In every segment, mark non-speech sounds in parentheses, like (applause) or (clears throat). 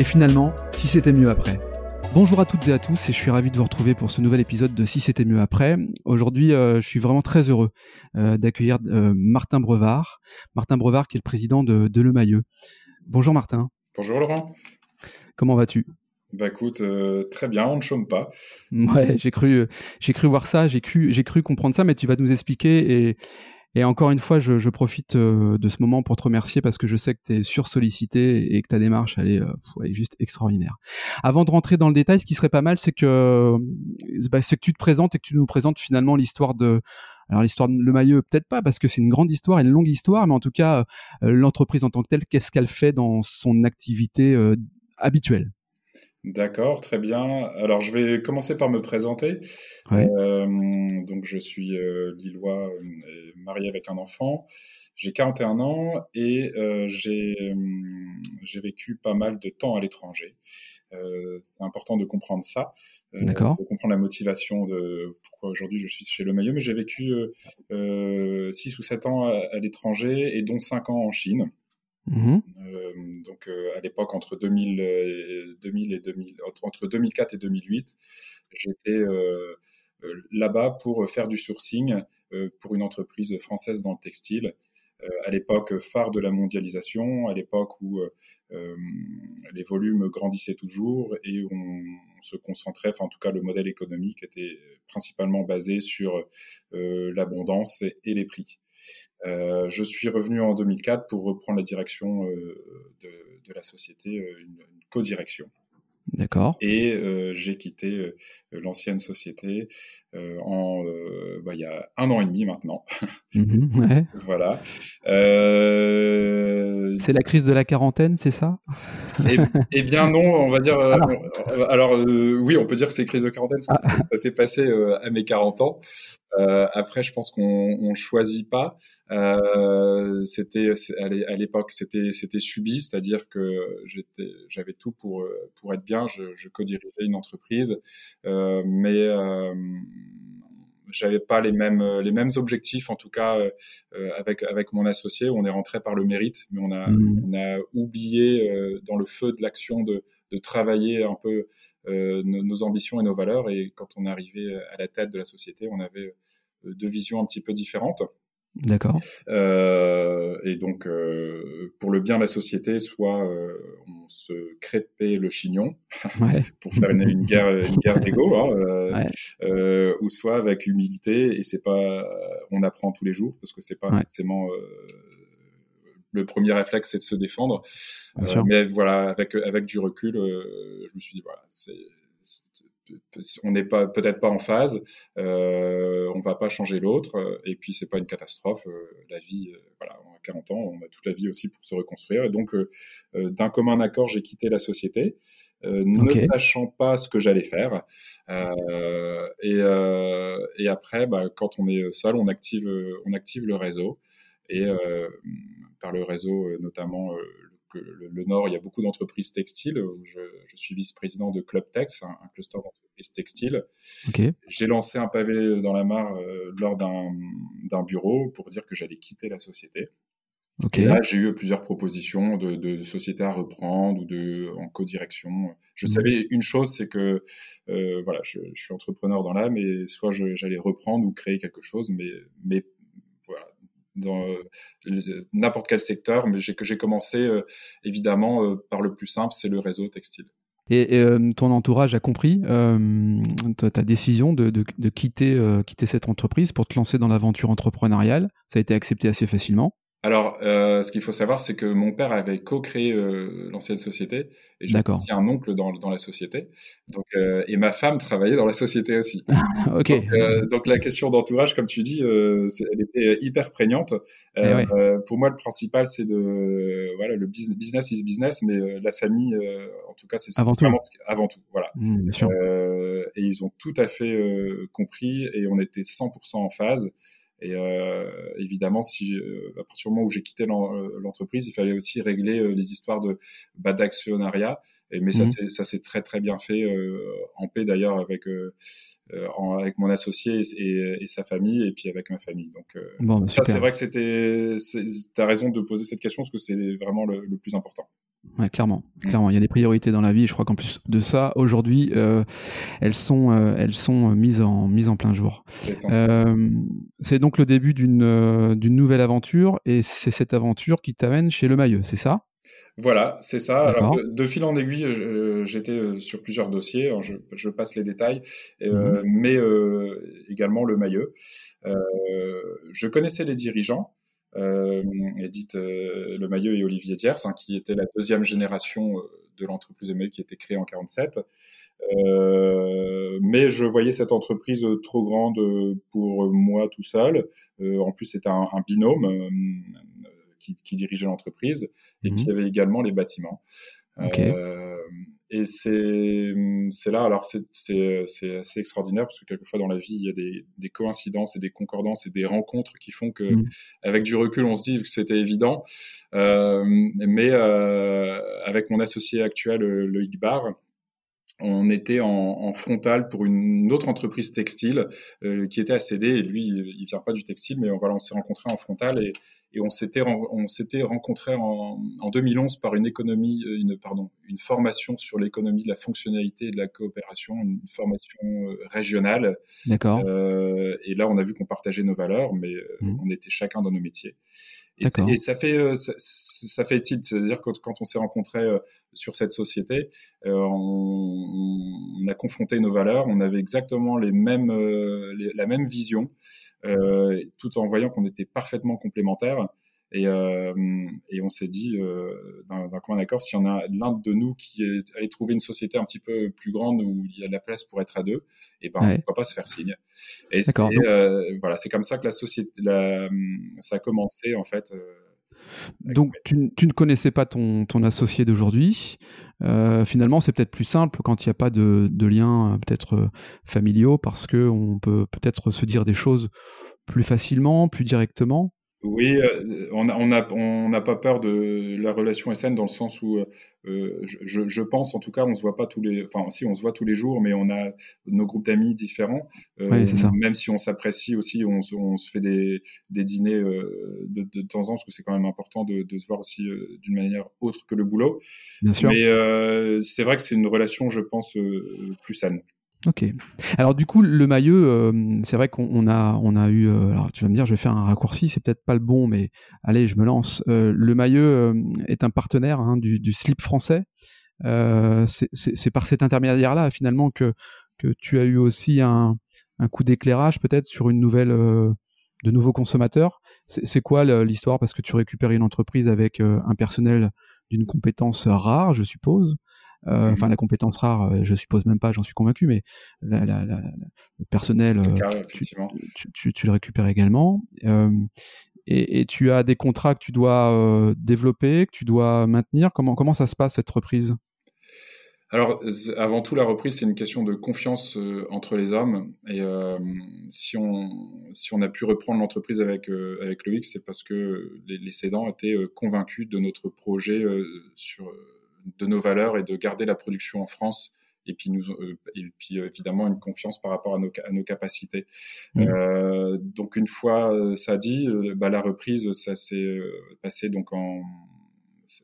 et finalement, si c'était mieux après. Bonjour à toutes et à tous et je suis ravi de vous retrouver pour ce nouvel épisode de Si c'était mieux après. Aujourd'hui, euh, je suis vraiment très heureux euh, d'accueillir euh, Martin Brevard. Martin Brevard qui est le président de, de Le Mailleux. Bonjour Martin. Bonjour Laurent. Comment vas-tu? Bah écoute, très bien, on ne chôme pas. Ouais, j'ai cru, j'ai cru voir ça, j'ai cru, j'ai cru comprendre ça, mais tu vas nous expliquer et, et encore une fois, je, profite euh, de ce moment pour te remercier parce que je sais que tu es sursollicité et que ta démarche, elle est, euh, elle est, juste extraordinaire. Avant de rentrer dans le détail, ce qui serait pas mal, c'est que, euh, bah, c'est que tu te présentes et que tu nous présentes finalement l'histoire de, alors l'histoire de Le Maillot, peut-être pas, parce que c'est une grande histoire, une longue histoire, mais en tout cas, l'entreprise en tant que telle, qu'est-ce qu'elle fait dans son activité habituelle? D'accord, très bien. Alors, je vais commencer par me présenter. Euh, donc, je suis euh, lillois, euh, marié avec un enfant. J'ai 41 ans et euh, j'ai vécu pas mal de temps à l'étranger. c'est important de comprendre ça, de comprendre la motivation de pourquoi aujourd'hui je suis chez Le Maillot. Mais j'ai vécu 6 ou 7 ans à, à l'étranger et dont 5 ans en Chine. Mmh euh, donc euh, à l'époque entre 2000, 2000 et 2000, entre 2004 et 2008, j'étais euh, là-bas pour faire du sourcing pour une entreprise française dans le textile. à l'époque phare de la mondialisation, à l'époque où les volumes grandissaient toujours et on, on, se concentrait, enfin en tout cas le modèle économique était principalement basé sur l'abondance et les prix. Euh, je suis revenu en 2004 pour reprendre la direction euh, de, de, la société, euh, une, une co-direction. D'accord. Et euh, j'ai quitté l'ancienne société en bah, il y a un an et demi maintenant. Mmh (laughs) ouais. voilà. C'est la crise de la quarantaine, c'est ça? Eh, eh, bien non, on va dire. Ah. alors oui, on peut dire que c'est crise de quarantaine. Ah. Ça s'est passé à mes 40 ans. Euh, après, je pense qu'on on choisit pas. Euh, c'était à l'époque, c'était c'était subi, c'est-à-dire que j'étais, j'avais tout pour pour être bien. Je, je co-dirigeais une entreprise, euh, mais euh, j'avais pas les mêmes les mêmes objectifs en tout cas euh, avec avec mon associé on est rentré par le mérite mais on a mmh. on a oublié euh, dans le feu de l'action de de travailler un peu euh, nos, nos, ambitions et nos valeurs. Et quand on est arrivé à la tête de la société, on avait euh, deux visions un petit peu différentes. D'accord. Euh, et donc, euh, pour le bien de la société, soit euh, on se crêpait le chignon (laughs) ouais. pour faire une, une, guerre, une guerre d'ego, hein, ouais. Ou soit avec humilité. Et c'est pas, on apprend tous les jours parce que c'est pas ouais. forcément le premier réflexe, c'est de se défendre. mais voilà, avec avec du recul, je me suis dit voilà, c'est on n'est pas peut-être pas en phase, euh, on va pas changer l'autre, et puis c'est pas une catastrophe. Euh, la vie, euh, voilà, on a 40 ans, on a toute la vie aussi pour se reconstruire, et donc euh, d'un commun accord, j'ai quitté la société. Okay. ne sachant pas ce que j'allais faire. Et, et, après, bah, quand on est seul, on active, on active le réseau. Et par le réseau, notamment le, le, Nord, il y a beaucoup d'entreprises textiles. Je, je suis vice-président de Club Tex, un, un cluster d'entreprises textiles. Okay. J'ai lancé un pavé dans la mare euh, lors d'un bureau pour dire que j'allais quitter la société. Okay. Et là, j'ai eu plusieurs propositions de, de, de, sociétés à reprendre ou de en co-direction. Je mmh. savais une chose, c'est que euh, voilà, je, je, suis entrepreneur dans l'âme et soit j'allais reprendre ou créer quelque chose, mais mais voilà, dans euh, n'importe quel secteur, mais que j'ai commencé euh, évidemment euh, par le plus simple, c'est le réseau textile. Et, ton entourage a compris ta, décision de, de, quitter, quitter cette entreprise pour te lancer dans l'aventure entrepreneuriale. Ça a été accepté assez facilement. Alors, euh, ce qu'il faut savoir, c'est que mon père avait co-créé euh, l'ancienne société et j'ai aussi un oncle dans, dans la société. Donc, euh, et ma femme travaillait dans la société aussi. (laughs) ok. Donc, la question d'entourage, comme tu dis, elle était hyper prégnante. Eh pour moi, le principal, c'est de voilà, le business is business, mais la famille, en tout cas, c'est avant tout. avant tout. Voilà. Mmh, bien sûr. et ils ont tout à fait compris et on était 100% en phase. Et euh, évidemment, si euh, à partir du moment où j'ai quitté euh, l'entreprise, il fallait aussi régler les histoires de bah, d'actionnariat. Et, mais ça, mmh. ça s'est très très bien fait en paix d'ailleurs avec avec mon associé et, sa famille et puis avec ma famille. Donc bon, bah, ça, c'est vrai que c'était. T'as raison de poser cette question parce que c'est vraiment le, le plus important. Ouais, clairement, mmh. clairement. Il y a des priorités dans la vie. Je crois qu'en plus de ça, aujourd'hui, euh, elles sont, euh, elles sont mises en, mises en plein jour. Euh, c'est donc le début d'une, d'une nouvelle aventure, et c'est cette aventure qui t'amène chez Le Mailleux, c'est ça? Voilà, c'est ça. Alors de, fil en aiguille, j'étais sur plusieurs dossiers. je, je, passe les détails, mmh. mais également Le Mailleux. je connaissais les dirigeants euh, Edith euh, Le Maillot et Olivier Diers, hein, qui était la deuxième génération euh, de l'entreprise Maillot qui a été créée en 47. Euh, mais je voyais cette entreprise trop grande pour moi tout seul. En plus, c'était un, un, binôme qui, qui, dirigeait l'entreprise et qui mhm. avait également les bâtiments. Okay et c'est c'est là alors c'est c'est c'est assez extraordinaire parce que quelquefois dans la vie il y a des des coïncidences et des concordances et des rencontres qui font que mmh. avec du recul on se dit que c'était évident euh, mais euh, avec mon associé actuel le Igbar on était en, en frontal pour une autre entreprise textile euh, qui était à céder et lui il vient pas du textile mais voilà on s'est rencontrés en frontal et, et on s'était on s'était rencontré en, en, 2011 par une économie euh, une pardon une formation sur l'économie de la fonctionnalité et de la coopération une formation euh, régionale. D'accord. Euh, et là on a vu qu'on partageait nos valeurs mais mmh. on était chacun dans nos métiers et, ça, et ça fait ça, ça fait tilt. C'est-à-dire que quand on s'est rencontré sur cette société on, on, a confronté nos valeurs. On avait exactement les mêmes la même vision euh, tout en voyant qu'on était parfaitement complémentaires. Et, euh, et, on s'est dit euh, d'un commun accord, s'il y en a l'un de nous qui est allé trouver une société un petit peu plus grande où il y a de la place pour être à deux, et ben pourquoi pas se faire signe. Et euh, voilà, c'est comme ça que la société, la, ça a commencé en fait. Donc tu, tu, ne connaissais pas ton, ton associé d'aujourd'hui. Euh, finalement, c'est peut-être plus simple quand il n'y a pas de, de liens peut-être familiaux parce que on peut peut-être se dire des choses plus facilement, plus directement. Oui, euh, on n'a on a, on a pas peur de la relation SN dans le sens où euh, je, je, pense, en tout cas, on se voit pas tous les, enfin si on se voit tous les jours, mais on a nos groupes d'amis différents. Euh, ça. Même si on s'apprécie aussi, on, on, se fait des, des dîners euh, de, de, temps en temps, parce que c'est quand même important de, de se voir aussi euh, d'une manière autre que le boulot. Bien sûr. Mais euh, c'est vrai que c'est une relation, je pense, plus saine. Ok. Alors du coup, le maillot, euh, c'est vrai qu'on a, on a eu. Euh, alors tu vas me dire, je vais faire un raccourci, c'est peut-être pas le bon, mais allez, je me lance. Euh, le maillot est un partenaire hein, du, slip français. c'est par cet intermédiaire-là, finalement, que tu as eu aussi un, un coup d'éclairage, peut-être sur une nouvelle, de nouveaux consommateurs. C'est quoi l'histoire? Parce que tu récupères une entreprise avec un personnel d'une compétence rare, je suppose. Euh, enfin, la compétence rare, euh, je suppose même pas, j'en suis convaincu, mais la, la, la, le personnel, euh, tu, tu, tu, le récupères également. Et, et, tu as des contrats que tu dois développer, que tu dois maintenir. Comment, comment ça se passe cette reprise? Alors, avant tout, la reprise, c'est une question de confiance entre les hommes. Et euh, si on si on a pu reprendre l'entreprise avec avec Loïc, c'est parce que les, les, cédants étaient convaincus de notre projet sur de nos valeurs et de garder la production en France et puis nous euh, et puis euh, évidemment une confiance par rapport à nos, à nos capacités. Mmh. Euh, donc une fois euh, ça dit, bah, la reprise ça s'est passé donc en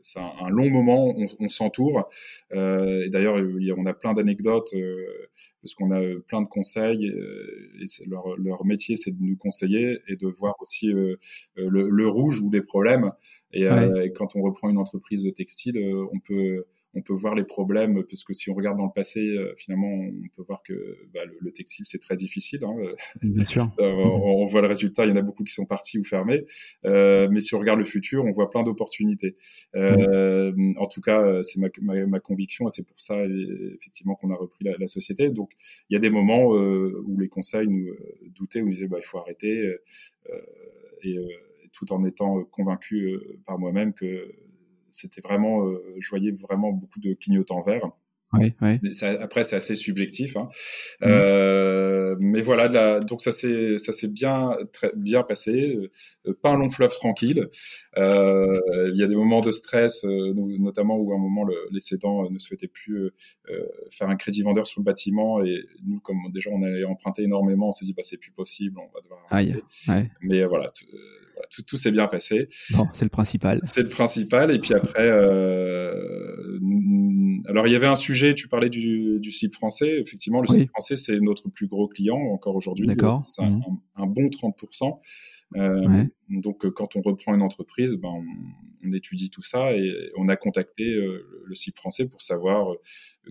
c'est un, long moment, on, on s'entoure. Euh, et d'ailleurs, on a plein d'anecdotes euh, parce qu'on a plein de conseils. et leur, leur métier, c'est de nous conseiller et de voir aussi le, le, rouge ou les problèmes. Et, et, quand on reprend une entreprise de textile, on peut on peut voir les problèmes, parce que si on regarde dans le passé, finalement, on peut voir que bah, le, textile, c'est très difficile. Hein. Bien sûr. (laughs) on, on, voit le résultat, il y en a beaucoup qui sont partis ou fermés. mais si on regarde le futur, on voit plein d'opportunités. En tout cas, c'est ma, ma, conviction et c'est pour ça, effectivement, qu'on a repris la, la, société. Donc, il y a des moments où les conseils nous doutaient, où nous disaient, bah, il faut arrêter. et tout en étant euh, convaincu euh, par moi-même que c'était vraiment, euh, je voyais vraiment beaucoup de clignotants verts. Oui, oui. après, c'est assez subjectif, hein. mmh. euh, mais voilà. donc ça s'est ça s'est bien très bien passé. pas un long fleuve tranquille. Euh, il y a des moments de stress, notamment où à un moment le, les cédants ne souhaitaient plus faire un crédit vendeur sur le bâtiment et nous, comme déjà on avait emprunté énormément, on s'est dit bah c'est plus possible, on va devoir. Aïe, ouais. Mais voilà tout, tout s'est bien passé. Bon, c'est le principal. C'est le principal. Et puis après, euh, alors il y avait un sujet, tu parlais du, du CIP français. Effectivement, le oui. français, c'est notre plus gros client encore aujourd'hui. D'accord. C'est un, mmh. un, bon 30%. Euh, ouais. Donc, quand on reprend une entreprise, ben, on, on, étudie tout ça et on a contacté euh, le CIP français pour savoir euh,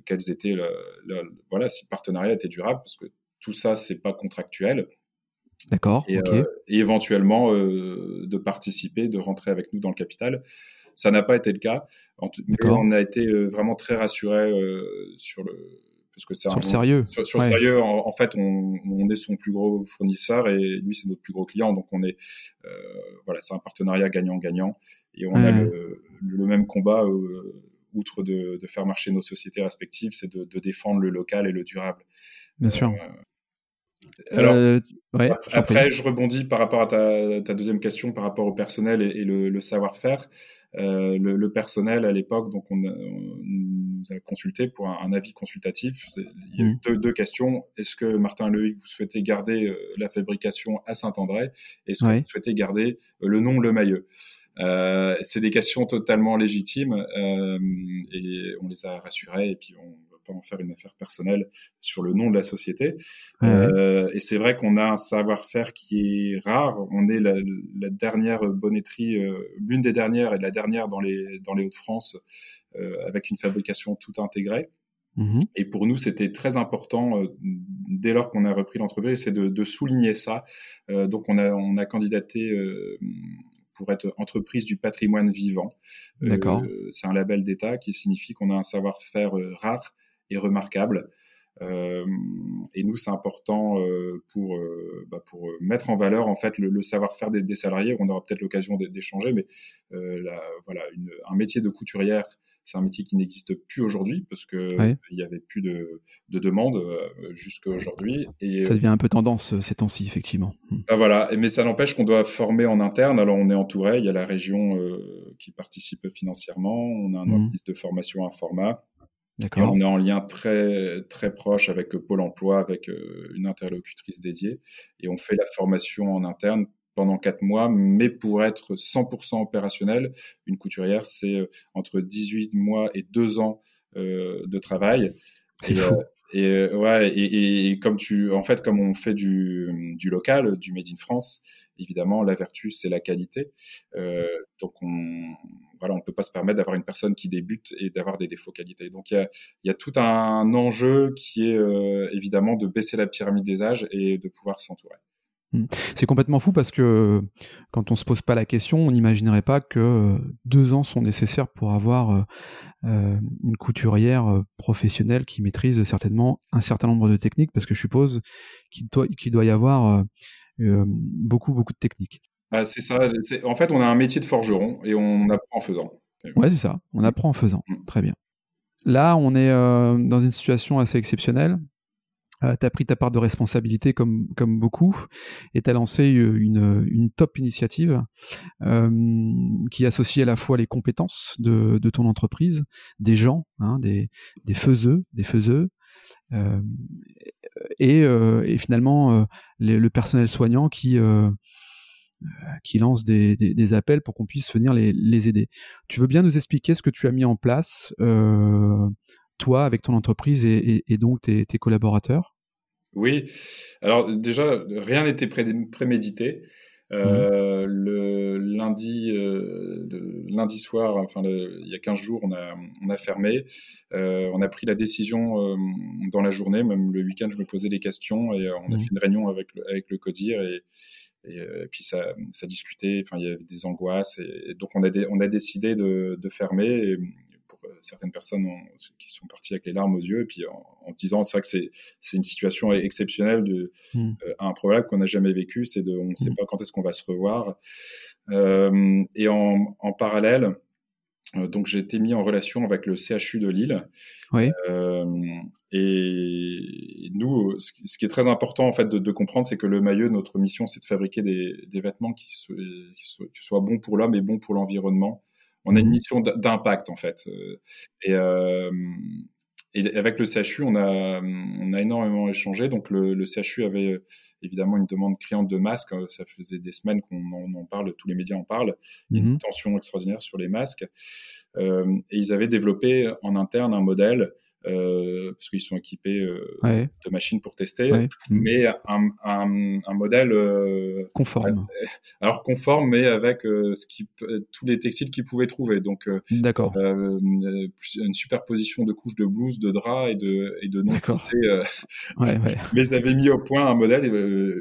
quels étaient, la, la, voilà, si le partenariat était durable, parce que tout ça, c'est pas contractuel. D'accord. Et, okay. euh, et, éventuellement euh, de participer, de rentrer avec nous dans le capital. Ça n'a pas été le cas. En mais on a été euh, vraiment très rassurés sur le parce que c'est sur un, le sérieux. Sur, sur ouais. sérieux, en, en, fait, on, on, est son plus gros fournisseur et lui c'est notre plus gros client. Donc on est euh, voilà, c'est un partenariat gagnant-gagnant et on ouais. a le, le, même combat. Euh, outre de, de, faire marcher nos sociétés respectives, c'est de, de, défendre le local et le durable. Bien sûr. Alors, euh, ouais, après, je rebondis par rapport à ta, ta, deuxième question par rapport au personnel et, et le, le savoir-faire. Euh, le, le, personnel à l'époque, donc on, on, nous a consulté pour un, un avis consultatif. Il y a eu mmh. deux, deux, questions. Est-ce que Martin Lehuc, vous souhaitez garder euh, la fabrication à Saint-André? Est-ce que ouais. vous souhaitez garder le nom Le Mailleux? Euh, c'est des questions totalement légitimes et on les a rassurés et puis on pas en faire une affaire personnelle sur le nom de la société. Euh, et c'est vrai qu'on a un savoir-faire qui est rare. On est la, la dernière bonnetterie, euh, l'une des dernières et la dernière dans les dans les Hauts-de-France euh, avec une fabrication tout intégrée. Mmh. Et pour nous, c'était très important euh, dès lors qu'on a repris l'entreprise, c'est de, de, souligner ça. Euh, donc, on a, on a candidaté euh, pour être entreprise du patrimoine vivant. D'accord. C'est un label d'État qui signifie qu'on a un savoir-faire rare et remarquable. Euh, et nous, c'est important euh, pour euh, bah, pour mettre en valeur en fait le, le savoir-faire des, des, salariés. On aura peut-être l'occasion d'échanger, mais la, voilà, une, un métier de couturière, c'est un métier qui n'existe plus aujourd'hui parce que oui. il y avait plus de, de demandes jusqu'à aujourd'hui. Et ça devient un peu tendance ces temps-ci, effectivement. Ah, voilà, mais ça n'empêche qu'on doit former en interne. Alors on est entouré, il y a la région qui participe financièrement, on a un mmh. organisme de formation Informa et on est en lien très très proche avec Pôle Emploi, avec euh, une interlocutrice dédiée, et on fait la formation en interne pendant quatre mois. Mais pour être 100% opérationnel, une couturière, c'est euh, entre 18 mois et deux ans euh, de travail. C'est fou. Et ouais, et, et, comme tu, en fait, comme on fait du, du local, du made in France, évidemment, la vertu c'est la qualité. Euh, donc on, voilà, on peut pas se permettre d'avoir une personne qui débute et d'avoir des défauts qualité. Donc il y a, y a, tout un enjeu qui est euh, évidemment de baisser la pyramide des âges et de pouvoir s'entourer. C'est complètement fou parce que quand on se pose pas la question, on n'imaginerait pas que deux ans sont nécessaires pour avoir euh, une couturière professionnelle qui maîtrise certainement un certain nombre de techniques, parce que je suppose qu'il doit, y avoir euh, beaucoup, beaucoup de techniques. Ah, c'est ça. En fait, on a un métier de forgeron et on apprend en faisant. Ouais, c'est ça. On apprend en faisant. Mmh. Très bien. Là, on est euh, dans une situation assez exceptionnelle euh, tu as pris ta part de responsabilité comme, comme beaucoup et tu as lancé une, une top initiative euh, qui associe à la fois les compétences de, de ton entreprise, des gens, hein, des, des faiseux, des faiseux, euh, et, euh, et, finalement euh, le personnel soignant qui, euh, qui lance des, des, appels pour qu'on puisse venir les, les, aider. Tu veux bien nous expliquer ce que tu as mis en place toi, avec ton entreprise et, et, et donc tes, tes, collaborateurs? Oui. Alors déjà, rien n'était pré prémédité. Euh, le lundi, euh, lundi soir, enfin il y a 15 jours, on a, on a fermé. Euh, on a pris la décision dans la journée, même le week-end, je me posais des questions et on a mmh. fait une réunion avec le, avec le CODIR et, et, puis ça, ça discutait. Enfin, il y avait des angoisses et, donc on a, on a décidé de, de fermer. Et, pour euh, certaines personnes qui sont parties avec les larmes aux yeux, et puis en, se disant, c'est vrai que c'est une situation exceptionnelle, de, mmh. euh, improbable qu'on n'a jamais vécu, c'est de, on ne sait mmh. pas quand est-ce qu'on va se revoir. Euh, et en, en parallèle, donc j'ai été mis en relation avec le CHU de Lille. Oui. et nous, ce qui est très important en fait de, de comprendre, c'est que le maillot, notre mission, c'est de fabriquer des, des vêtements qui, qui, qui, soient, bons pour l'homme et bons pour l'environnement on a une mmh. mission d'impact en fait. Euh, et, euh, et, avec le CHU, on a, on a énormément échangé. Donc le, le CHU avait euh, évidemment une demande criante de masques. Ça faisait des semaines qu'on en, parle, tous les médias en parlent. Il y a une mmh. tension extraordinaire sur les masques. Euh, et ils avaient développé en interne un modèle euh, parce qu'ils sont équipés euh, de machines pour tester, mm. mais un, un, un modèle euh, conforme. (laughs) alors conforme, mais avec ce qui, tous les textiles qu'ils pouvaient trouver. Donc, d'accord. une superposition de couches de blouse, de draps et de et de non (laughs) ouais, (laughs) mais ils avaient mis au point un modèle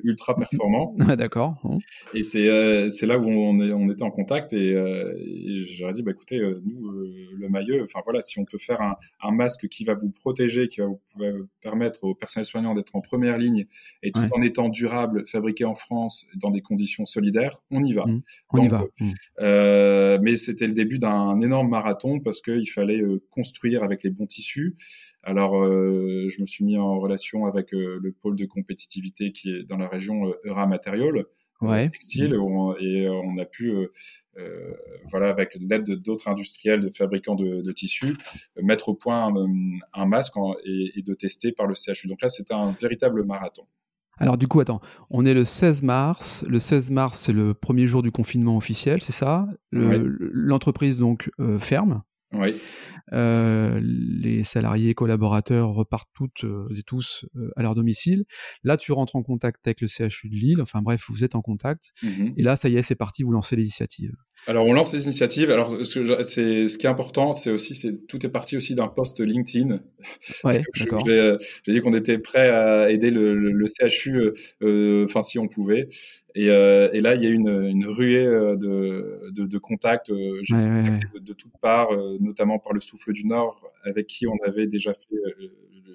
ultra performant. d'accord. Et c'est c'est là où on, est, on était en contact et, et j'aurais dit bah écoutez nous le maillot, enfin voilà si on peut faire un, un masque qui va vous protéger, qui va vous permettre aux personnels soignants d'être en première ligne et tout en étant durable, fabriqué en France dans des conditions solidaires, on y va. Mmh. on y va. Mmh. Euh, mais c'était le début d'un énorme marathon parce qu'il fallait euh, construire avec les bons tissus. Alors, euh, je me suis mis en relation avec le pôle de compétitivité qui est dans la région Eura Material ouais. textile et on a pu euh, voilà, avec l'aide d'autres industriels, de fabricants de, tissus, euh, mettre au point un, masque et, de tester par le CHU. Donc là, c'était un véritable marathon. Alors du coup, attends, on est le 16 mars. Le 16 mars, c'est le premier jour du confinement officiel, c'est ça? L'entreprise donc euh, ferme? Oui. Euh, les salariés collaborateurs repartent toutes euh, et tous euh, à leur domicile. Là, tu rentres en contact avec le CHU de Lille. Enfin bref, vous êtes en contact. Mmh et là, ça y est, c'est parti. Vous lancez l'initiative. Alors, on lance les initiatives. Alors, ce, c'est, ce qui est important, c'est aussi, c'est, tout est parti aussi d'un post LinkedIn. Ouais. (laughs) J'ai, dit qu'on était prêt à aider le, le, CHU, enfin, si on pouvait. Et, euh, et, là, il y a une, une ruée de, de, de contacts. J'ai été contacté de, de, toutes parts, notamment par le Souffle du Nord, avec qui on avait déjà fait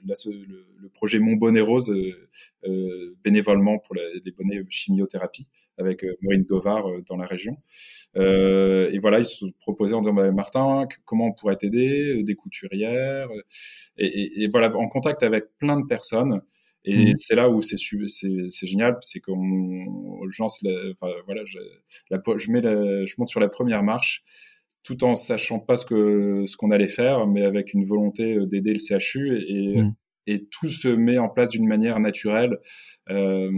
euh, le, le, projet Mon Bonnet Rose euh, euh, bénévolement pour les bonnets chimiothérapie avec Maureen Govard dans la région. et voilà, ils se proposaient en disant bah, Martin, comment on pourrait t'aider Des couturières. Et, et, voilà, en contact avec plein de personnes. Et mmh. c'est là où c'est c'est génial, c'est qu'on lance enfin, voilà, je, la, je mets la, je monte sur la première marche tout en sachant pas ce que ce qu'on allait faire, mais avec une volonté euh, d'aider le CHU et, mm. et tout se met en place d'une manière naturelle. Euh,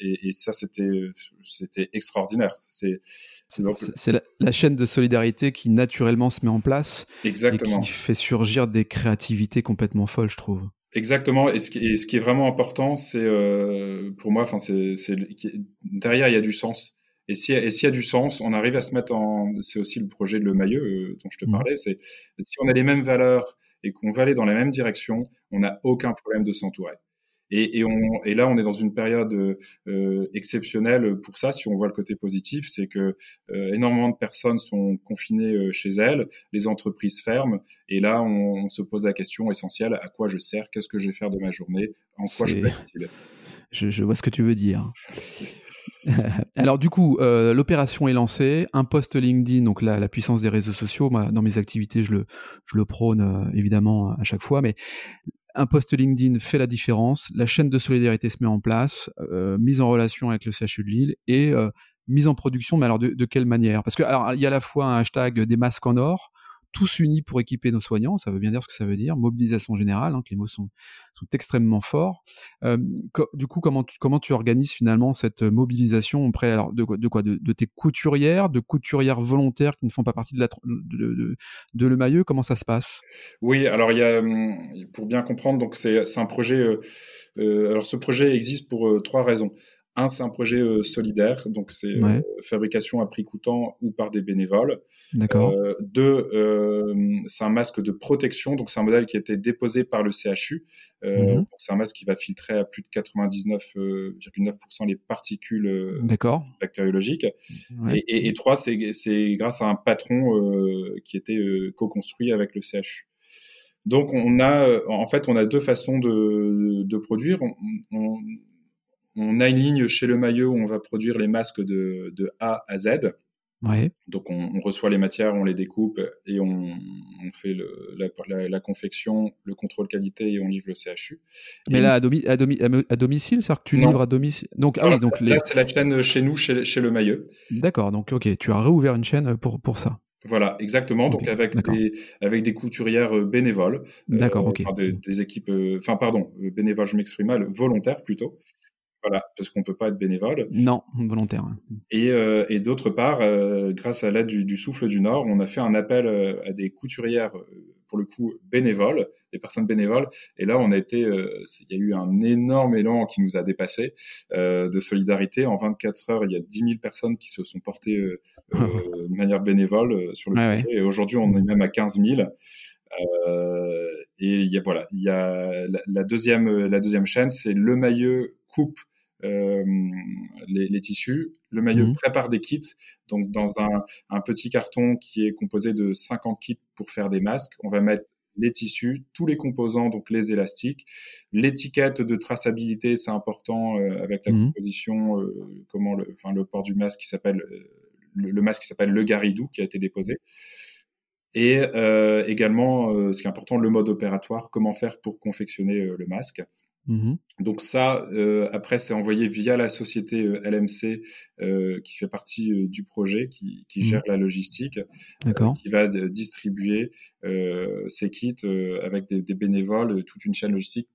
et, et, ça, c'était c'était extraordinaire. C'est c'est la, la, chaîne de solidarité qui naturellement se met en place. Exactement. Et qui fait surgir des créativités complètement folles, je trouve. Exactement. Et ce qui, et ce qui est vraiment important, c'est euh, pour moi, enfin, c'est derrière il y a du sens. Et s'il y, a du sens, on arrive à se mettre en. C'est aussi le projet de Le Maillot euh, dont je te mmh. parlais. C'est si on a les mêmes valeurs et qu'on va aller dans la même direction, on n'a aucun problème de s'entourer. Et, et, on, et là, on est dans une période euh, exceptionnelle pour ça. Si on voit le côté positif, c'est que euh, énormément de personnes sont confinées euh, chez elles, les entreprises ferment, et là, on, on, se pose la question essentielle à quoi je sers, qu'est-ce que je vais faire de ma journée, en quoi je peux être utile? Je, je, vois ce que tu veux dire. (laughs) Alors du coup, euh, l'opération est lancée, un post LinkedIn, donc la, la puissance des réseaux sociaux, moi, dans mes activités, je le, je le prône euh, évidemment à chaque fois, mais un post LinkedIn fait la différence, la chaîne de solidarité se met en place, euh, mise en relation avec le CHU de Lille et mise en production, mais alors de, de quelle manière? Parce que alors il y a à la fois un hashtag des masques en or, tous unis pour équiper nos soignants, ça veut bien dire ce que ça veut dire, mobilisation générale, hein, que les mots sont, extrêmement forts. Euh, du coup, comment tu, organises finalement cette mobilisation auprès de, de quoi de, tes couturières, de couturières volontaires qui ne font pas partie de, Le Maillot Comment ça se passe? Oui, alors il y a, pour bien comprendre, donc c'est un projet... Euh, euh, alors ce projet existe pour euh, trois raisons. Un, c'est un projet euh, solidaire, donc c'est euh, fabrication à prix coûtant ou par des bénévoles. D'accord. Euh, deux, c'est un masque de protection, donc c'est un modèle qui a été déposé par le CHU. Mhm. C'est un masque qui va filtrer à plus de 99,9% les particules bactériologiques. Et, et, trois, c'est grâce à un patron qui était co-construit avec le CHU. Donc on a, en fait, on a deux façons de, de produire. on, on a une ligne chez le maillot où on va produire les masques de, A à Z. Donc on, reçoit les matières, on les découpe et on, fait la, confection, le contrôle qualité et on livre le CHU. Mais là, à, domicile, c'est-à-dire que tu livres à domicile donc, ah donc Là, c'est la chaîne chez nous, chez, le maillot. D'accord, donc ok, tu as réouvert une chaîne pour, pour ça. Voilà, exactement. donc avec des avec des couturières euh, bénévoles, d'accord, euh, ok, des, équipes, euh, enfin pardon, bénévoles, je m'exprime mal, volontaires plutôt, voilà, parce qu'on peut pas être bénévole. Non, volontaire. Et, euh, et d'autre part, euh, grâce à l'aide du, souffle du Nord, on a fait un appel euh, à des couturières, pour le coup bénévoles, des personnes bénévoles. Et là, on a été, il y a eu un énorme élan qui nous a dépassé de solidarité. En 24 heures, il y a 10 000 personnes qui se sont portées (laughs) de manière bénévole sur le projet. Et aujourd'hui, on est même à 15 000. et il y a voilà, il y a la, la deuxième la deuxième chaîne, c'est le maillot coupe euh, les, tissus. Le maillot mhm. prépare des kits, donc dans un, un, petit carton qui est composé de 50 kits pour faire des masques, on va mettre les tissus, tous les composants, donc les élastiques, l'étiquette de traçabilité, c'est important euh, avec la mhm. composition, euh, comment le, enfin le port du masque qui s'appelle le, masque qui s'appelle le Garidou qui a été déposé. Et également, ce qui est important, le mode opératoire, comment faire pour confectionner le masque. Mmh Donc ça, euh, après, c'est envoyé via la société euh, LMC euh, qui fait partie du projet, qui, qui mmh. gère la logistique, qui va distribuer ces kits avec des, des, bénévoles, toute une chaîne logistique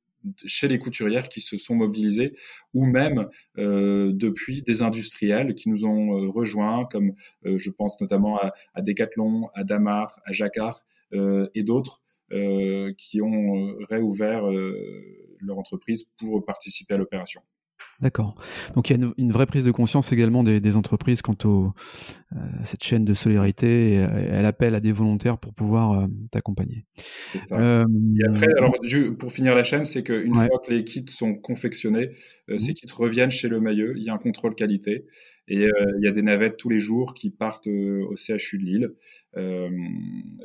chez les couturières qui se sont mobilisées, ou même depuis des industriels qui nous ont rejoints, comme je pense notamment à, à Decathlon, à Damar, à Jacquard et d'autres. Qui ont réouvert leur entreprise pour participer à l'opération. D'accord. Donc il y a une, vraie prise de conscience également des, entreprises quant euh, à cette chaîne de solidarité et, à l'appel à des volontaires pour pouvoir euh, t'accompagner. Euh, et après, alors, pour finir la chaîne, c'est qu'une fois que les kits sont confectionnés, mmh. ces kits reviennent chez le maillot, il y a un contrôle qualité et il y a des navettes tous les jours qui partent au CHU de Lille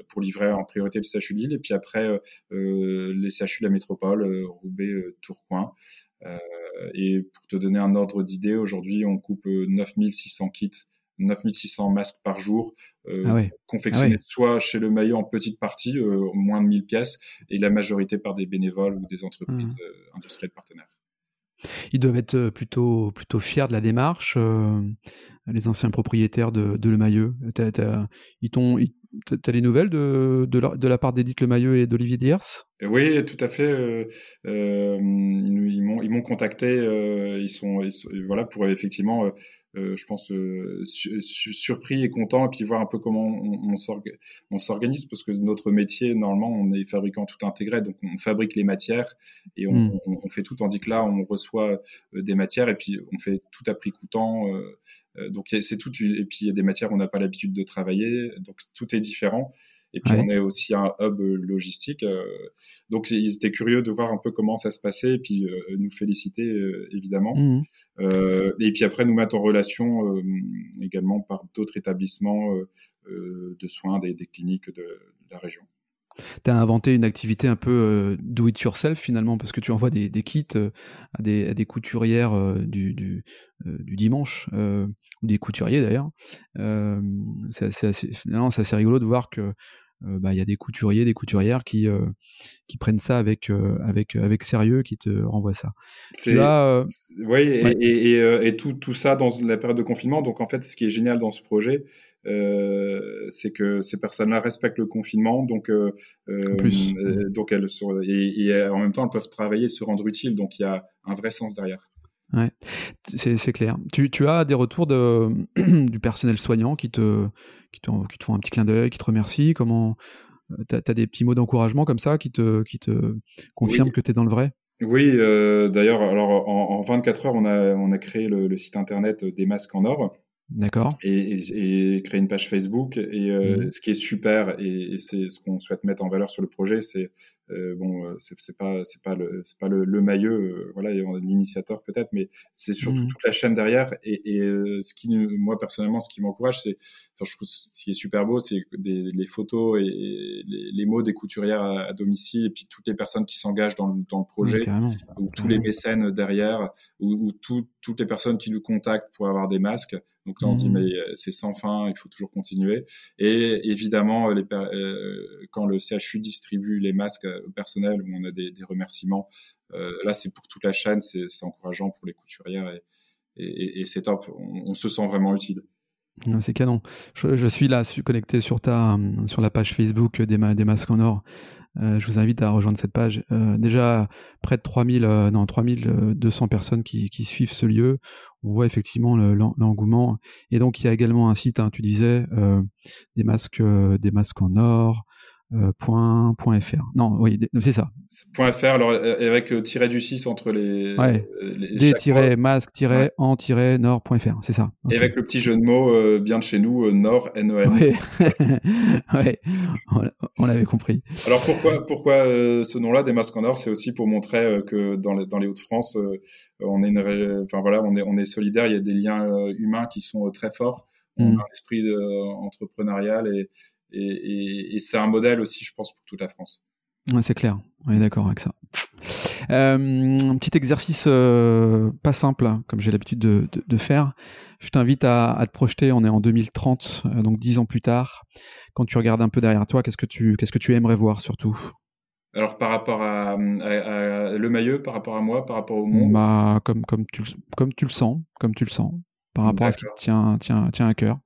pour livrer en priorité le CHU de Lille et puis après les CHU de la métropole, Roubaix, Tourcoing. Euh, et pour te donner un ordre d'idée, aujourd'hui, on coupe 9600 euh, kits 9600 masques par jour, euh, ah confectionnés ah soit chez le maillot en petite partie, moins de 1000 pièces, et la majorité par des bénévoles ou des entreprises mmh. industrielles partenaires. Ils doivent être plutôt, plutôt fiers de la démarche, les anciens propriétaires de, de Le Maillot. Ils t'ont as les nouvelles de, de, la, de la part d'Edith Lemailleux et d'Olivier Diers? Oui, tout à fait. Euh, euh ils, m'ont contacté. Euh, ils, sont, voilà pour effectivement, euh, euh je pense, surpris et content, et puis voir un peu comment on, on s'organise, parce que notre métier, normalement, on est fabricant tout intégré, donc on fabrique les matières et on, hmm. on, on fait tout, tandis que là, on reçoit des matières et puis on fait tout à prix coûtant. Euh, donc c'est tout. Et puis il y a des matières où on n'a pas l'habitude de travailler, donc tout est différent. Et puis on est aussi un hub logistique. Euh, donc ils étaient curieux de voir un peu comment ça se passait et puis euh, nous féliciter évidemment. Mmh. et puis après nous mettre en relation également par d'autres établissements de soins des, cliniques de, la région. Tu as inventé une activité un peu do it yourself finalement, parce que tu envoies des, kits à des, couturières du, du, dimanche ou des couturiers d'ailleurs. Euh, assez, finalement, c'est assez rigolo de voir que euh, bah, il y a des couturiers, des couturières qui, euh, qui prennent ça avec, avec, avec sérieux, qui te renvoient ça. oui, et, et, et, tout, tout ça dans la période de confinement. Donc en fait, ce qui est génial dans ce projet, euh, c'est que ces personnes-là respectent le confinement, donc euh, donc elles et, et, en même temps elles peuvent travailler, se rendre utiles, donc il y a un vrai sens derrière. Ouais, c'est clair. Tu, tu, as des retours de, (clears throat) du personnel soignant qui te, qui, te, qui te font un petit clin d'œil, qui te remercient? Comment euh, Tu as, des petits mots d'encouragement comme ça qui te, qui te confirment que tu es dans le vrai? Oui, d'ailleurs, alors en, 24 heures, on a, on a créé le site internet des masques en or. D'accord. Et, et, et, créer une page Facebook. Et euh, mmh. ce qui est super, et, et c'est ce qu'on souhaite mettre en valeur sur le projet, c'est euh, bon, euh, c'est pas c'est pas le c'est pas le, le mailleux, euh, voilà, l'initiateur peut-être, mais c'est surtout mmh. toute la chaîne derrière. Et, et ce qui moi personnellement, ce qui m'encourage, c'est, enfin, je trouve ce qui est super beau, c'est les photos et les, les, mots des couturières à, domicile, et puis toutes les personnes qui s'engagent dans le dans le projet, ou tous les mécènes derrière, ou, ou tout, toutes les personnes qui nous contactent pour avoir des masques. Donc là, on se dit mmh. mais c'est sans fin, il faut toujours continuer. Et évidemment, les, quand le CHU distribue les masques personnel où on a des, remerciements. Euh, là, c'est pour toute la chaîne, c'est encourageant pour les couturières et, c'est top. On, se sent vraiment utile. C'est canon. Je, suis là, connecté sur ta, sur la page Facebook des, masques en or. Euh, je vous invite à rejoindre cette page. Euh, déjà, près de 3000, non, 3200 personnes qui, suivent ce lieu. On voit effectivement l'engouement. Et donc, il y a également un site, hein, tu disais, des masques, des masques en or, euh, point, point .fr. Non, oui, c'est ça. Point .fr, alors euh, avec euh, tiré du 6 entre les... Ouais. Des-masque-en-nord.fr, c'est ça. Et avec le petit jeu de mots bien de chez nous, Nord, N-O-R. E ouais, (laughs) on, l'avait compris. Alors pourquoi, pourquoi ce nom-là, des masques en or? C'est aussi pour montrer que dans les, dans les Hauts-de-France, on est une, enfin voilà, on est, on est solidaire, il y a des liens humains qui sont très forts. On a mm. un esprit entrepreneurial et, et, c'est un modèle aussi, je pense, pour toute la France. c'est clair, on est d'accord avec ça. Euh, un petit exercice euh, pas simple, hein, comme j'ai l'habitude de, faire. Je t'invite à, te projeter, on est en 2030, euh, donc dix ans plus tard. Quand tu regardes un peu derrière toi, qu'est-ce que tu, qu'est-ce que tu aimerais voir surtout? Alors par rapport à, le maillot, par rapport à moi, par rapport au monde? Bah, comme, comme, tu, comme tu le sens, comme tu le sens, par rapport à ce qui te tient, tient, tient à cœur.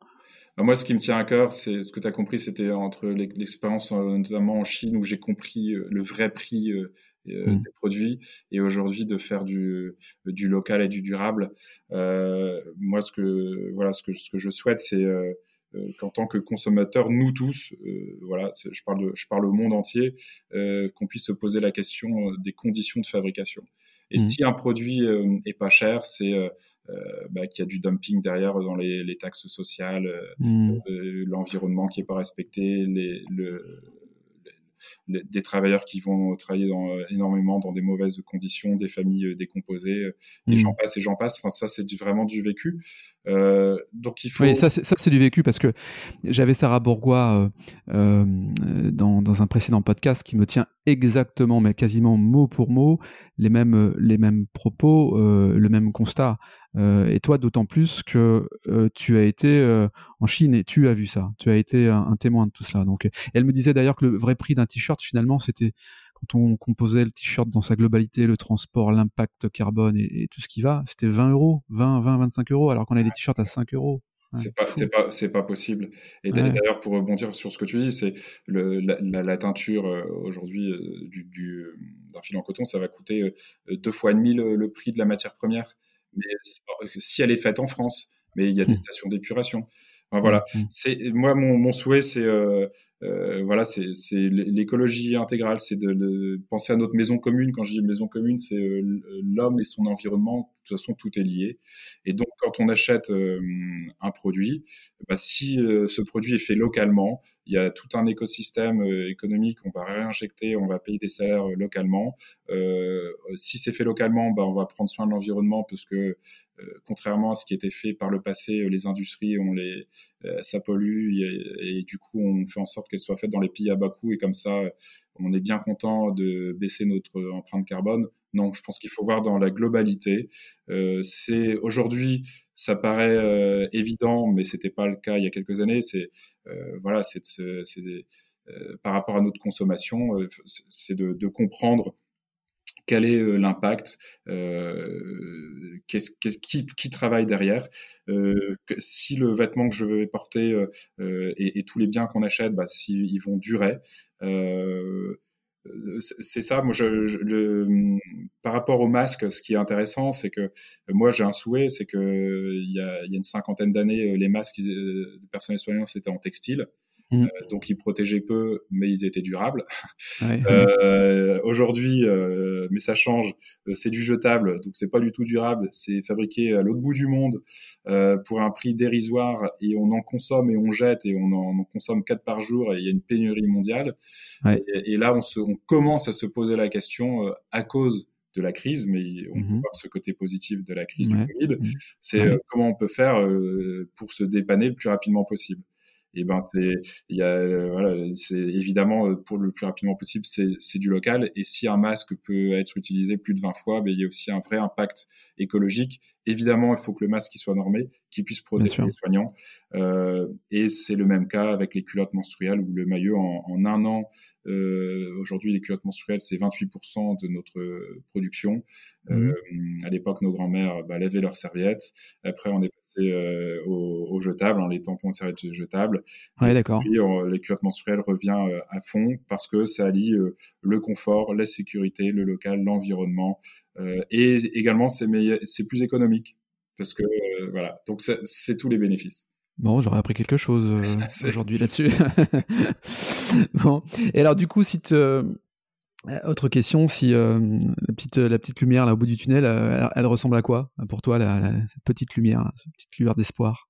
Bah, moi, ce qui me tient à cœur, c'est ce que tu as compris, c'était entre l'expérience euh, notamment en Chine où j'ai compris euh, le vrai prix euh, mmh. des produits et aujourd'hui de faire du, du local et du durable. moi, ce que voilà, ce que ce que je souhaite, c'est qu'en tant que consommateur, nous tous, voilà, je parle de, je parle au monde entier, qu'on puisse se poser la question des conditions de fabrication. Et mmh. si un produit est pas cher, c'est euh, bah, qu'il y a du dumping derrière dans les, les taxes sociales, euh, mmh. euh, l'environnement qui est pas respecté, les, le, des travailleurs qui vont travailler dans, énormément dans des mauvaises conditions, des familles décomposées, et mmh. j'en passe et j'en passe. Enfin, ça, c'est vraiment du vécu. Euh, donc il faut. Oui, ça, c'est du vécu parce que j'avais Sarah Bourgois euh, dans, dans, un précédent podcast qui me tient exactement, mais quasiment mot pour mot, les mêmes, les mêmes propos, le même constat. Euh, et toi, d'autant plus que euh, tu as été euh, en Chine et tu as vu ça. Tu as été un, témoin de tout cela. Donc, elle me disait d'ailleurs que le vrai prix d'un t-shirt, finalement, c'était quand on composait le t-shirt dans sa globalité, le transport, l'impact carbone et, tout ce qui va, c'était 20 euros, 20, 20, 25 euros, alors qu'on a des t-shirts à 5 euros. C'est pas, c'est pas, c'est pas possible. Et d'ailleurs, pour rebondir sur ce que tu dis, c'est le, la, teinture aujourd'hui du, du, d'un fil en coton, ça va coûter deux fois et demi le prix de la matière première mais si elle est faite en France, mais il y a des mmh. stations d'épuration. voilà, mmh, mmh. c'est moi mon, mon souhait, c'est euh, euh, voilà, c'est l'écologie intégrale, c'est de, de, penser à notre maison commune. Quand je dis maison commune, c'est euh, l'homme et son environnement. De toute façon, tout est lié. Et donc, quand on achète euh, un produit, bah, si ce produit est fait localement, il y a tout un écosystème économique. On va réinjecter, on va payer des salaires localement. si c'est fait localement, bah, on va prendre soin de l'environnement parce que euh, contrairement à ce qui était fait par le passé, euh, les industries, on les, euh, ça pollue et, du coup, on fait en sorte qu'elles soient faites dans les pays à bas coût et comme ça, on est bien content de baisser notre empreinte carbone. Non, je pense qu'il faut voir dans la globalité. c'est aujourd'hui, ça paraît évident, mais c'était pas le cas il y a quelques années. C'est voilà, c'est par rapport à notre consommation, c'est de, comprendre quel est euh, l'impact, euh, qui, travaille derrière, euh, si le vêtement que je vais porter et, tous les biens qu'on achète, bah, s'ils vont durer. c'est ça, moi, le, par rapport au masque, ce qui est intéressant, c'est que moi j'ai un souhait, c'est que il y a, y a une cinquantaine d'années, les masques de personnel soignants c'était en textile. Mmh. donc ils protégeaient peu, mais ils étaient durables. (laughs) Aujourd'hui, mais ça change. c'est du jetable, donc c'est pas du tout durable. C'est fabriqué à l'autre bout du monde pour un prix dérisoire et on en consomme et on jette et on en, consomme quatre par jour et il y a une pénurie mondiale. Et, là, on, se, on commence à se poser la question à cause de la crise, mais on peut mmh voir ce côté positif de la crise du Covid, mmh. c'est euh, comment on peut faire euh, pour se dépanner le plus rapidement possible et ben c'est il y a euh, voilà c'est évidemment euh, pour le plus rapidement possible c'est c'est du local. Et si un masque peut être utilisé plus de 20 fois ben il y a aussi un vrai impact écologique évidemment il faut que le masque soit normé qu'il puisse protéger les soignants. Euh, et c'est le même cas avec les culottes menstruelles ou le maillot en, en un an euh, aujourd'hui les culottes menstruelles c'est 28% de notre production. Mmh. euh, à l'époque nos grands-mères bah, lavaient leurs serviettes. Après on est passé euh, au, jetable hein, les tampons et serviettes jetables. Ouais, d'accord. Puis les culottes menstruelles revient à fond parce que ça allie le confort, la sécurité, le local, l'environnement et également c'est c'est plus économique parce que voilà. Donc c'est tous les bénéfices. Bon, j'aurais appris quelque chose (laughs) aujourd'hui là-dessus. (laughs) bon, et alors du coup, si te... autre question, si la petite la petite lumière là au bout du tunnel, elle, ressemble à quoi pour toi la, cette petite lumière, cette petite lueur d'espoir?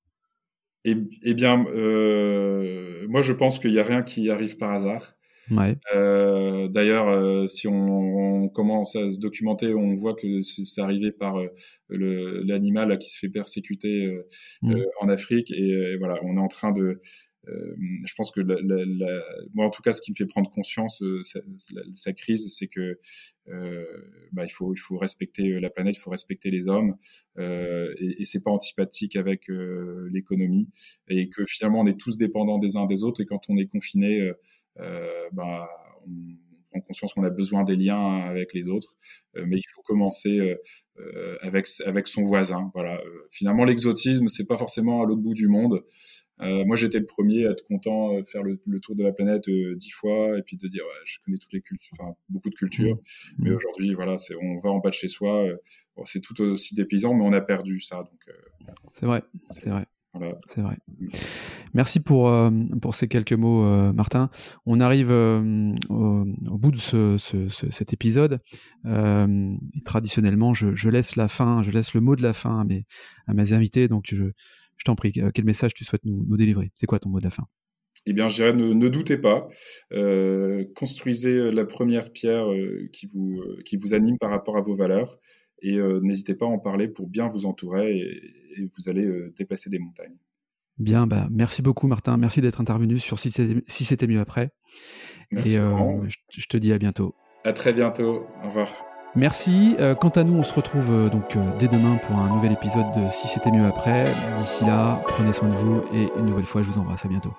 Eh, eh bien, euh, moi, je pense qu'il n'y a rien qui arrive par hasard. Ouais. Euh, D'ailleurs, euh, si on, on, commence à se documenter, on voit que c'est arrivé par euh, l'animal qui se fait persécuter mmh. en Afrique. Et, voilà, on est en train de je pense que la, la, la, moi, en tout cas, ce qui me fait prendre conscience euh, sa, crise, c'est que bah, il faut il faut respecter la planète, il faut respecter les hommes, et, et c'est pas antipathique avec l'économie, et que finalement on est tous dépendants des uns des autres, et quand on est confiné, bah, on prend conscience qu'on a besoin des liens avec les autres, mais il faut commencer avec avec son voisin. Voilà. finalement, l'exotisme, c'est pas forcément à l'autre bout du monde. Euh, moi, j'étais le premier à être content de euh, faire le, tour de la planète euh, dix fois et puis de dire ouais, je connais toutes les cultures, enfin beaucoup de cultures. Mmh. Mais mmh. aujourd'hui, voilà, c'est on va en bas de chez soi. c'est tout aussi des paysans, mais on a perdu ça. Donc c'est vrai, c'est vrai. Voilà. C'est vrai. Mmh. Merci pour, pour ces quelques mots, Martin. On arrive au, bout de ce, ce, cet épisode. et traditionnellement, je, je, laisse la fin, je laisse le mot de la fin à mes, à mes invités. Donc, je, je t'en prie, euh, quel message tu souhaites nous, délivrer? C'est quoi ton mot de la fin? Eh bien, je dirais, ne, doutez pas. Euh, construisez la première pierre euh, qui, vous, qui vous anime par rapport à vos valeurs et n'hésitez pas à en parler pour bien vous entourer et, vous allez déplacer des montagnes. Bien, bah, merci beaucoup Martin. Merci d'être intervenu sur Si c'était mieux après. Merci et je te dis à bientôt. À très bientôt. Au revoir. Merci. Euh, quant à nous, on se retrouve euh, donc euh, dès demain pour un nouvel épisode de Si c'était mieux après. D'ici là, prenez soin de vous et une nouvelle fois, je vous embrasse. À bientôt.